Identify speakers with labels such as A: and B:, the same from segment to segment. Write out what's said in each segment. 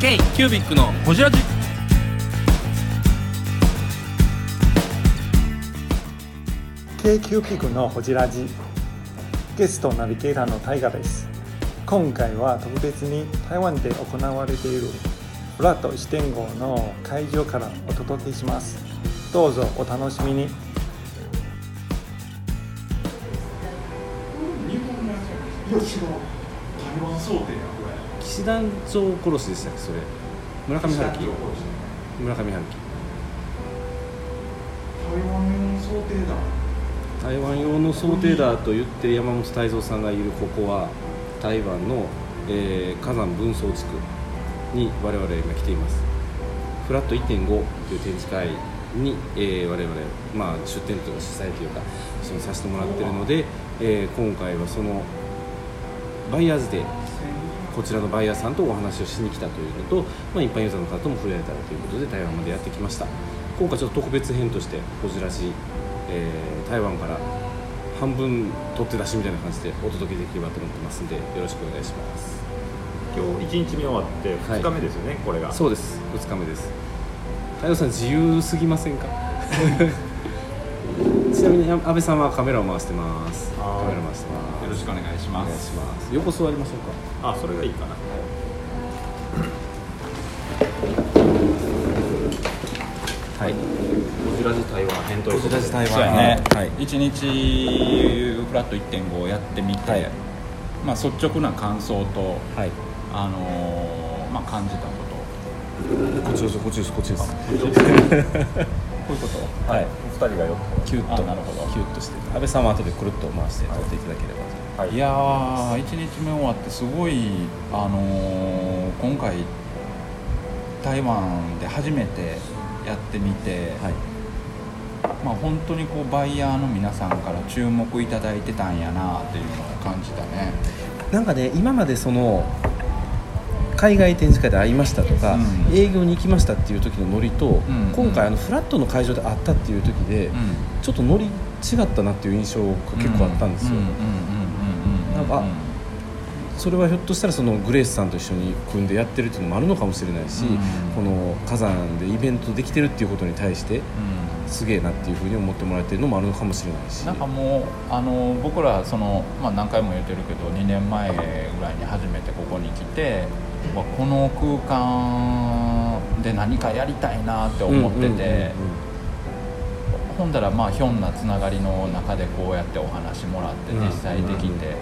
A: K キュービックのホジラジ。
B: k q ピックのホジラジ。ゲストナビゲーターのタイガです。今回は特別に台湾で行われているフラット1.5の会場からお届けします。どうぞお楽しみに
C: 騎士団長殺しでしたっけそれ。村上春樹。村上春樹。台湾用の想定だ。と言って山本泰造さんがいるここは台湾の、えー火山分層地区に我々今来ています。フラット1.5という展示会に、えー我々、まあ、出展というか主催というか一緒にさせてもらってるので、えー今回はそのバイヤーズでこちらのバイヤーさんとお話をしに来たというのと、まあ、一般ユーザーの方とも触れられたらということで台湾までやってきました。今回ちょっと特別編としてこじらし、えー台湾から半分取って出しみたいな感じでお届けできればと思ってますんでよろしくお願いします。
D: 今日1日目終わって2日目ですよね、これが。
C: そうです。2日目です。太陽さん自由すぎませんか？ちなみに安倍さんはカメラを回してます。カ
D: はい。
C: メラ回してます。
A: よろしくお願いしま
C: お願いします。横座りましょうか。
D: あそれがい。いかな
C: はい。
D: こちら自体は編ということで。
C: 台
A: そうやね、
C: はい。
A: 一日フラット1.5をやってみて、
C: はい。
A: まあ、率直な感想と、
C: はい。
A: あのーまあ、感じたこと。
C: こっちですこっちですこっちです
A: こういうこと？
C: はい。
D: 2人がよ
C: キュッと。
A: あなるほど。
C: キュッとして安倍さんは後でくるっと回して撮っていただければと、
D: はい。
A: いやー1日目終わってすごい、あのー今回台湾で初めてやってみて、
C: はい。
A: まあ、本当にこうバイヤーの皆さんから注目いただいてたんやなっていうのを感じたね。
C: なんかね今までその海外展示会で会いましたとか、
A: うん。
C: 営業に行きましたっていう時のノリと、
A: ん。
C: 今回あのフラットの会場で会ったっていう時で、
A: うん。
C: ちょっとノリ違ったなっていう印象が結構あったんですよ、なんかそれはひょっとしたらそのグレースさんと一緒に組んでやってるっていうのもあるのかもしれないし、
A: うん。
C: この火山でイベントできてるっていうことに対して
A: うん。
C: すげえなっていうふうに思ってもらえてるのもあるのかもしれないし。
A: なんかもうあの僕らその、まあ、何回も言ってるけど2年前ぐらいに初めてここに来てわこの空間で何かやりたいなって思ってて、ほんだらまあひょんなつながりの中でこうやってお話もらって
C: うん
A: 実際できて、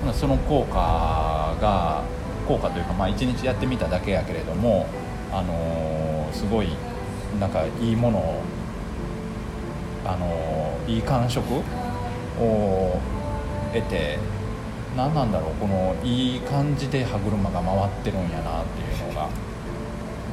A: ほなその効果が効果というか、まあ、1日やってみただけやけれども、あのーすごいなんかいいものを、あのーいい感触を得て何なんだろうこのいい感じで歯車が回ってるんやなっていうのが。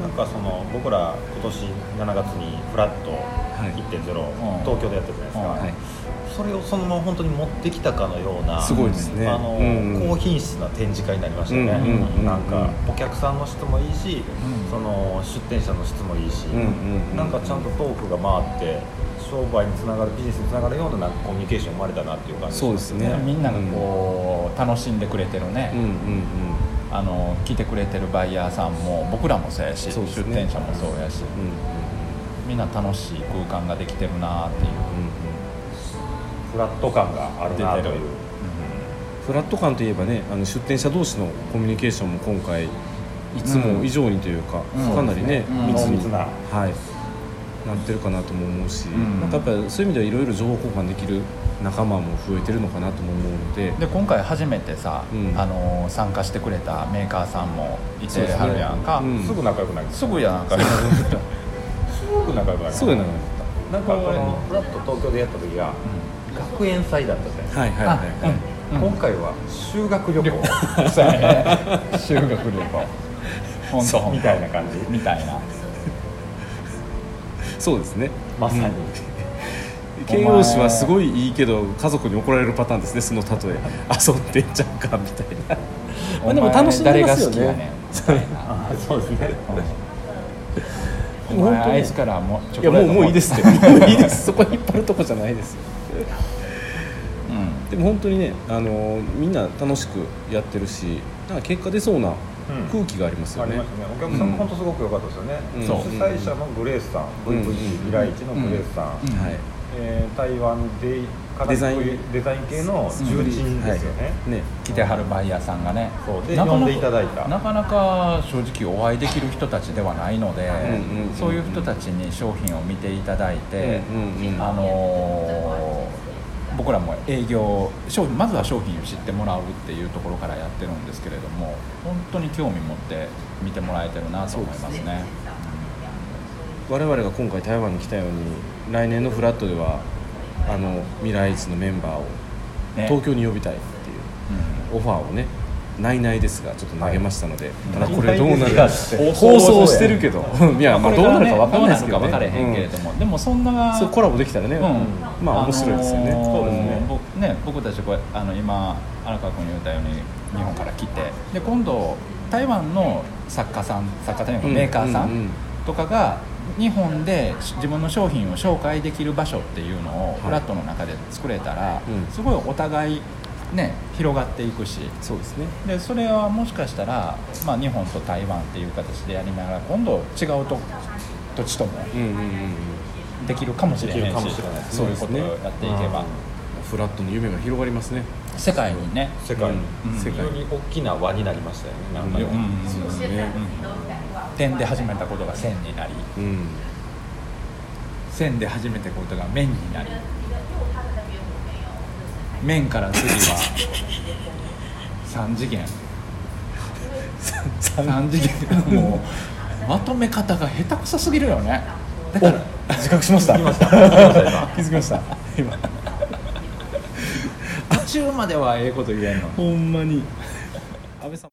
D: なんかその僕ら今年7月にフラット
C: はい。
D: 1.0、
A: ん。
D: 東京でやってるじゃないですか、
A: うん
C: はい
D: それをそのまま本当に持ってきたかのような
C: すごいですね。
D: あの、
C: うんうん。
D: 高品質な展示会になりましたよね、
C: うんうんうん
D: なんかお客さんの質もいいし、
A: うん。
D: その出店者の質もいいし、
C: うんうんうん
D: なんかちゃんとトークが回って商売につながるビジネスにつながるようななんかコミュニケーション生まれたなっていう感じ
C: そうですね。
A: みんながこう楽しんでくれてるね、
C: うんうんうん。
A: あの来てくれてるバイヤーさんも僕らもそうやし、
C: ね。
A: 出店者もそうやし、
C: うんうん
A: みんな楽しい空間ができてるなっていう、
D: フラット感があるなという。
C: フラット感といえばねあの出店者同士のコミュニケーションも今回いつも以上にというか、
A: うん。
C: かなりね、
A: うん。
C: 密
D: 密な。
C: はい、なってるかなとも思うし、
A: ん。
C: なんかやっぱりそういう意味ではいろいろ情報交換できる仲間も増えてるのかなとも思うので。
A: で今回初めてさ、
C: うん。
A: あの参加してくれたメーカーさんもいてはるやんか、
C: うん。
D: すぐ仲良くなります
A: すぐやなんか。
D: すぐ仲良くなります
C: そうやな
D: なんかこのフラット東京でやった時が学園祭だったじゃないですか。
C: はいはいはいはい、
A: うん
D: 今回は修学旅行。
A: 修学旅行。本当
D: みたいな感じ。
A: みたいな。
C: そうですね。
D: まさに、
C: 形容詞はすごいいいけど家族に怒られるパターンですね。その例え。遊んでんちゃうかみたいな。まあでも楽しんでますよね。
A: 誰が好きやね。
D: そうですね。
A: お前あいつからもうチ
C: いやもうもういいですって。もういいです。そこ引っ張るとこじゃないですよ
A: うん。
C: でも本当にね、あのみんな楽しくやってるしなんか結果出そうな
D: うん。
C: 空気がありますよね。
D: ありましたね。お客さんも本当すごく良かったですよね、
C: う。ん
D: 主催者のグレースさん、
C: うん。
D: VVC 未来一のグレースさん、
C: はい
D: えー台湾で課
C: デザイン
D: デザイン系の重鎮ですよね、
C: はい。ね
A: 来てはるバイヤーさんがね。
D: そうで
A: なかなか
D: 呼んでいただいた。
A: なかなか正直お会いできる人たちではないので、
C: うんうんうん
A: そういう人たちに商品を見ていただいて、
C: うんうんうん。
A: あのー僕らも営業商品まずは商品を知ってもらうっていうところからやってるんですけれども本当に興味持って見てもらえてるなと思いますね
C: 我々が今回台湾に来たように来年のフラットではあの未来一のメンバーを
A: ね。
C: 東京に呼びたいっていうオファーをねないないですがちょっと投げましたので、ただ
A: うん
C: これどうなる
D: ないないですが
C: 放送してるけど。いやまあどうなるか分かんないですけど、ね、
A: 分からへんけれども、でもそんな
C: そうコラボできたらね、
A: うん。
C: まあ面白いですよね、
A: あのー
D: そうですね。
A: 僕ね僕たちこれあの今荒川君言ったように日本から来てで今度台湾の作家さん作家というか
C: うん。
A: メーカーさ
C: ん。
A: とかが日本で自分の商品を紹介できる場所っていうのをフラットの中で作れたら、
C: うん。
A: すごいお互いね広がっていくし。
C: そうですね。
A: でそれはもしかしたら、まあ、日本と台湾っていう形でやりながら今度違うと土地とも
C: うんうんうん
A: できるかもしれない
D: できるかも
A: し
D: しれないです
A: そういうことをやっていけば、
C: うん。フラットの夢が広がりますね。
A: 世界にね。
D: 世界に、
A: うん。
D: 非常に大きな輪になりましたよねなんかね、
A: うん。
C: そうですね
A: 点で始めたことが線になり
C: うん
A: 線で始めたことが面になり面から次は3次元。3次元。もうまとめ方が下手くそすぎるよね。だから
C: 自覚しました。
D: 気づきました
C: 今。
A: 途中まではええこと言えんの。
C: ほんまに。安倍さん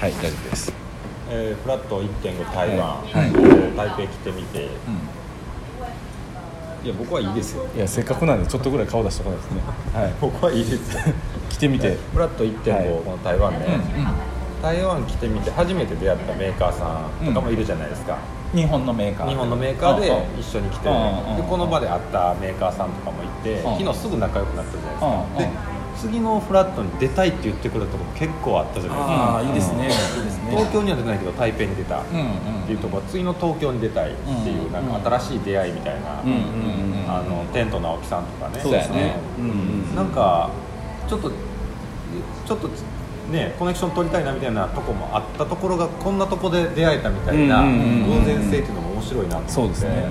C: はい大丈夫です。
D: えーフラット1.5台湾、
C: はい
D: えー台北来てみて、いや僕はいいですよ。
C: いやせっかくなんでちょっとぐらい顔出しておかないですね。はい。
D: 僕はいいですよ。
C: 来てみて。
D: フラット1.5、
C: はい。
D: この台湾ね、台湾来てみて初めて出会ったメーカーさんとかもいるじゃないですか、
A: 日本のメーカー
D: 日本のメーカーで
A: うんうん。
D: 一緒に来て、
A: うんうん。
D: でこの場で会ったメーカーさんとかもいて、
A: うん。
D: 昨日すぐ仲良くなったじゃないですか、で次のフラットに出たいって言ってくれたところも結構あったじゃないですか。
C: ああいいですね。いいですね。
D: 東京には出てないけど台北に出たっ
A: うんうん
D: ていうところ次の東京に出たいっていうなんか新しい出会いみたいな、
C: うんうんうん
D: あのテント直樹さんとかね。
C: そうですね。
D: なんかちょっとちょっとねコネクション取りたいなみたいなとこもあったところがこんなとこで出会えたみたいな
C: うんうんうんうん。
D: 偶然性っていうのも面白いなと思って。
C: そうですね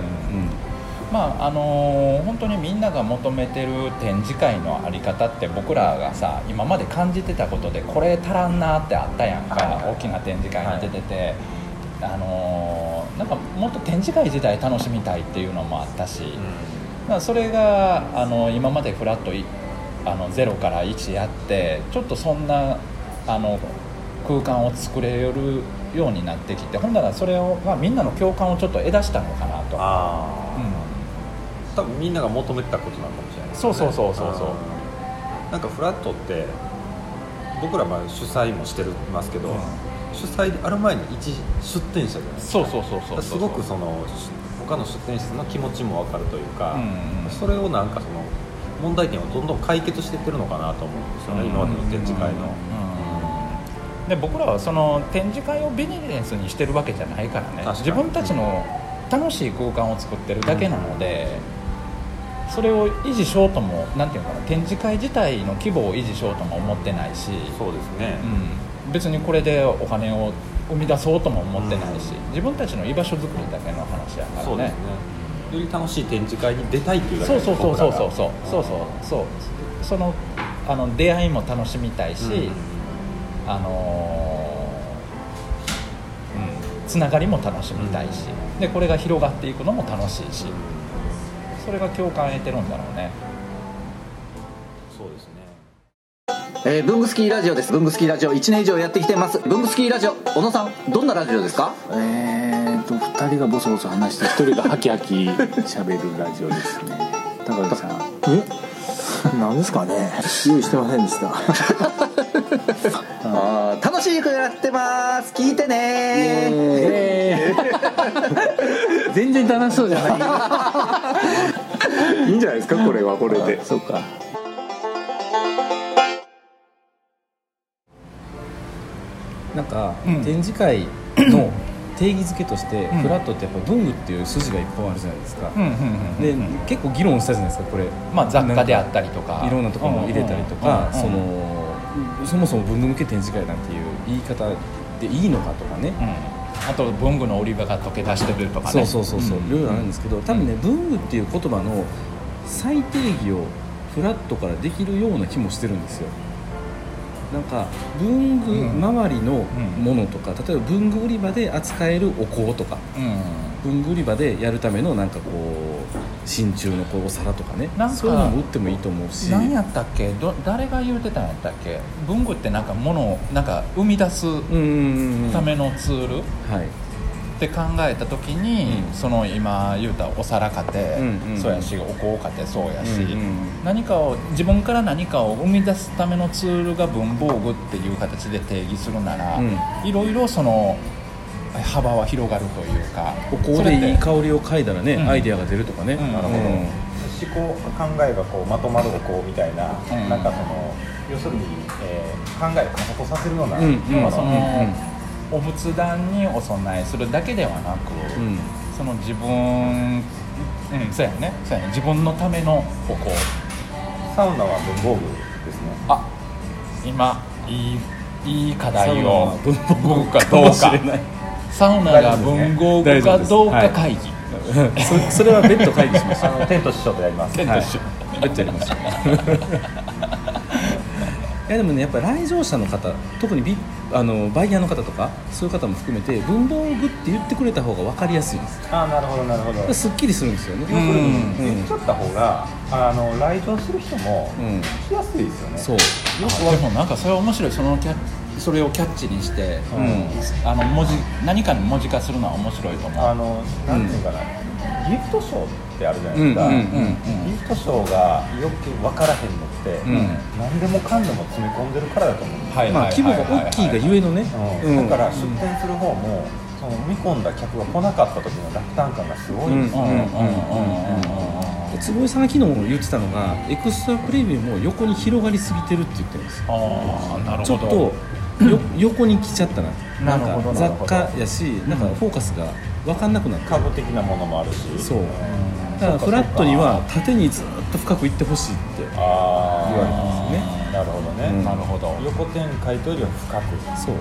A: まああのー本当にみんなが求めてる展示会のあり方って僕らがさ今まで感じてたことでこれ足らんなってあったやんか、
D: はい
A: 大きな展示会に出てて、あのーなんかもっと展示会自体楽しみたいっていうのもあったし、だからそれがあの今までフラットいあの0から1やってちょっとそんなあの空間を作れるようになってきてほんならそれを、まあ、みんなの共感をちょっと得出したのかなと。
D: 多分みんなが求めてたことなのかもしれない。です
A: そうそうそうそうそう。
D: うん。なんかフラットって僕らまあ主催もしてるますけど、主催である前に一出店者じゃないですか。
A: そうそうそうそう
D: すごくそのし他の出店者の気持ちも分かるというか、
A: うんうん
D: それをなんかその問題点をどんどん解決していってるのかなと思うんですよね、今までの展示会の、
A: で僕らはその展示会をビジネスにしてるわけじゃないからね。自分たちの楽しい空間を作ってるだけなので、それを維持しようともなんていうのかな展示会自体の規模を維持しようとも思ってないし、
D: そうですね、
A: うん、別にこれでお金を生み出そうとも思ってないし、自分たちの居場所作りだけの話やからね。
D: そうですね。より楽しい展示会に出たいっていうだけ
A: そうそうそうそうそうそうそうそう。そのあの出会いも楽しみたいし、
D: うん。
A: あのーつながりも楽しみたいしでこれが広がっていくのも楽しいしそれが共感得てるんだろうね。
D: そうですね。
E: えー、ブングスキーラジオです。ブングスキーラジオ1年以上やってきてます。ブングスキーラジオ小野さんどんなラジオですか？
C: えーと2人がボソボソ話して1人がハキハキ 喋るラジオですね。高木さん。
F: え？なんですかね？用意してませんでした。
E: あー楽しくやってます。聞いてね
C: 全然楽しそうじゃない。
F: いいんじゃないですかこれはこれで。
C: そうか。なんか、
A: うん。
C: 展示会の定義づけとして、
A: ん。
C: フラットってやっぱ文具っていう筋が一本あるじゃないですか、
A: うんうんうん
C: で、
A: うん。
C: 結構議論したじゃないですかこれ。
A: まあ雑貨であったりとか。
C: いろんなところも入れたりとか、
A: うんうん。
C: そのそもそも文具向け展示会なんていう言い方でいいのかとかね、
A: うんあと文具の売り場が溶け出してるとかね。
C: そうそうそうそう、
A: ん。
C: いろいろあるんですけど多分ね文具っていう言葉の最定義をフラットからできるような気もしてるんですよ。なんか文具周りのものとか、例えば文具売り場で扱えるお香とか。
A: うん。
C: 文具売り場でやるためのなんかこう真鍮のこうお皿とかね。
A: なんか
C: そういうのも売ってもいいと思うし。
A: 何やったっけ？ど誰が言うてたんやったっけ？文具ってなんかものをなんか生み出すためのツールっ
C: はい。
A: て考えた時に、
C: うん。
A: その今言うたお皿買って、
C: うんうん
A: そうやしお香買ってそうやし、
C: うんうん。
A: 何かを自分から何かを生み出すためのツールが文房具っていう形で定義するなら、
C: うん。
A: いろいろその幅は広がるというか。
C: お香
A: それって
C: でいい香りを嗅いだらね、
A: うん。
C: アイデアが出るとかね、
A: うん。なるほど。
C: うん。
D: 思考考えがこうまとまるおこうみたいな、
A: うん。
D: なんかその要するに、えー考えを加速させるような、
C: うん。うん。
A: 要はその、
C: うん。
A: お仏壇にお供えするだけではなく、
C: うん。
A: その自分うんそうやね。そうやね。自分のためのお香。
D: サウナは文房具ですね。
A: あ今いいいい課題を。
C: は文房具か
A: どうか。
C: もしれない
A: サウナが文房具かどうか会議、
C: そ それは別途会議しましょう
D: あのテント師匠とやります、
A: テント師匠
C: 別途やりましょういやでもねやっぱり来場者の方特にビあのバイヤーの方とかそういう方も含めて文房具って言ってくれた方が分かりやすいんです。
D: ああなるほどなるほど。
C: すっきりするんですよね。
D: 言っちゃった方が、あの来場する人も
C: うん。
D: 来やすいですよね、
C: そう。
A: あでもなんかそれは面白い。そのキャッそれをキャッチにして、
C: うん。
A: あの文字何かに文字化するのは面白いと思う。
D: あのなんていうかな、ギフトショーってあるじゃないですか、
C: うんうん
A: うん
D: ギフトショーがよく分からへんのって、
C: うん。
D: 何でもかんでも詰め込んでるからだと思うんで
A: はい
C: まあ規模が大きいがゆえのね。
D: うん。だから出店する方もその見込んだ客が来なかった時の落胆感がすごいんですよ、
A: うんうんうんうんうんうん
C: 坪井さんが昨日も言ってたのがエクストラプレビューも横に広がりすぎてるって言ってるんですよ
A: ああなる
C: ちょ
A: ほど
C: っとよ横に来ちゃったな。
A: なるほど
C: んか雑貨やしなんかフォーカスが分かんなくなって
D: 家具的なものもあるし。
C: そう。だからフラットには縦にずっと深くいってほしいって
D: ああ
C: 言われてますね。
D: なるほどね、
C: うん。
A: なるほど。
D: 横展開というよりは深く。
C: そう。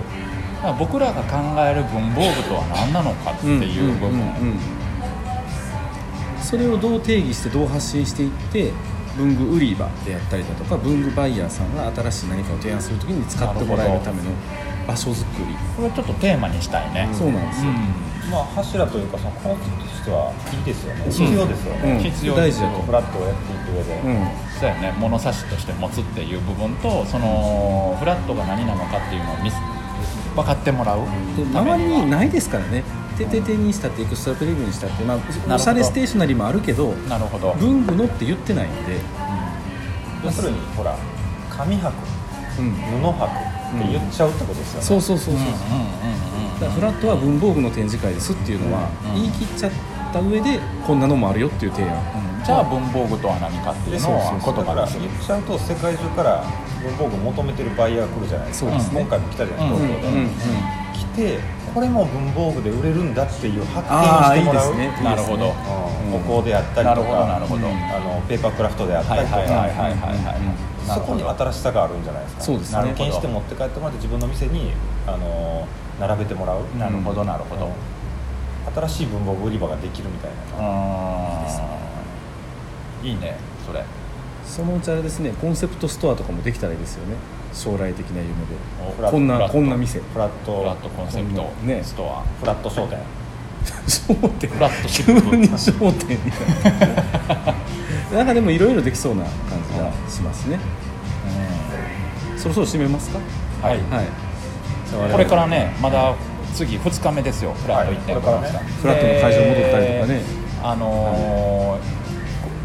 A: まあ僕らが考える文房具とは何なのかっていう部分、
C: んんうん。それをどう定義してどう発信していって文具売り場であったりだとか文具バイヤーさんが新しい何かを提案するときに使ってもらえるための場所づくり。
A: これはちょっとテーマにしたいね、
C: そうなんですよ、
D: まあ柱というかそのコンセプトとしてはいいですよね、
C: ん。
D: 必要ですよ。
C: うん
D: ね、
A: 必要
C: 大事だと。
D: フラットをやっていく上で、
C: うん。
A: そうやね。物差しとして持つっていう部分とそのフラットが何なのかっていうのを見せ分かってもらう
C: で
A: ためには。
C: 周りにないですからねてててにしたってエクストラプレビューにしたって、まあ、
A: ど。
C: おしゃれステーショナリーもあるけど
A: なるほど、
C: 文具のって言ってないんで、
D: 要するにほら紙箔
C: うん、
D: 布箔って言っちゃうってことですよね、
C: そうそうそうそう、
A: うん。うんうんうん
C: だフラットは文房具の展示会ですっていうのは、
A: うん。
C: 言い切っちゃった上でこんなのもあるよっていう提案、
A: じゃあ文房具とは何かっていうのは
C: そうそう
A: 言
D: だから
A: 葉で
D: 言っちゃうと世界中から文房具求めてるバイヤーが来るじゃないですか。
C: ね。
D: 今回も来たじゃないですか、
A: うん。
D: 東京で、
C: うん。うん。
D: 来てこれも文房具で売れるんだっていう発見をしてもらう。
C: ですね
A: なるほど。
D: うん。お香であったりとか。
A: るほど、
D: あのペーパークラフトであったりとか、そこに新しさがあるんじゃないですか
C: そうですね
D: 体験して持って帰ってもらって自分の店にあの並べてもらう
A: なるほどなるほど、
D: 新しい文房具売り場ができるみたいな
A: いいねそれ
C: そのうちあれですねコンセプトストアとかもできたらいいですよね将来的な夢
A: お
C: でこんな
A: フラット
C: こんな店
D: フラット。
A: フラットコンセプト
C: ね。
A: ストア。
D: フラット商店。
C: 商店。
A: フラットシ
C: 急に商店みたいななんかでもいろいろできそうな感じがしますね。そろそろ締めますか？
A: はい。
C: はい。
A: これからねまだ次2日目ですよ。フラット1.5
D: はいこれからね。
C: フラットの会場戻ったりとかね。
A: であのー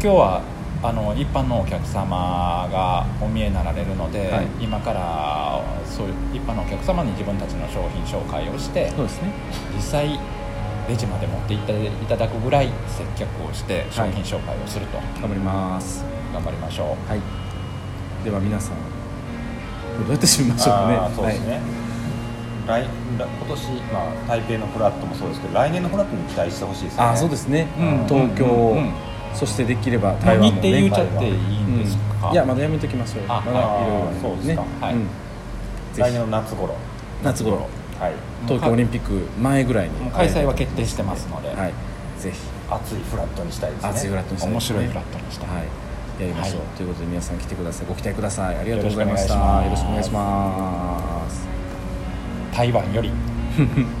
A: 今日はあの一般のお客様がお見えになられるので、
C: はい。
A: 今からそういう一般のお客様に自分たちの商品紹介をして
C: そうですね。
A: 実際レジまで持っていっていただくぐらい接客をして商品紹介をすると、
C: 頑張ります。
A: 頑張りましょ
C: はい。では皆さんどうやって締めましょうかね。
D: そうですね、来来今年、まあ、台北のフラットもそうですけど来年のフラットに期待してほしいですね。
C: あーそうですね、
A: うん。
C: 東京、
A: うんうん
C: そしてできれば
A: う、
C: 台湾も、ね、
A: 言っちゃっていいんですか、
C: うん。いやまだやめときましょう。
A: あ
C: まだいろいろ
D: あーそうですか。
A: はい。
D: 来年の夏頃。
C: 夏頃。
D: はい。
C: 東京オリンピック前ぐらいに。
A: 開催は決定してますので、
C: はい。ぜひ。
D: 熱いフラットにしたいですね。
C: 熱いフラットにしたい
A: 面白いフラットにしたい。
C: はい。やりましょう、
A: はい。
C: ということで皆さん来てください。ご期待くださいありがとうございました。
A: よろしくお願いし
C: ます。
A: 台湾より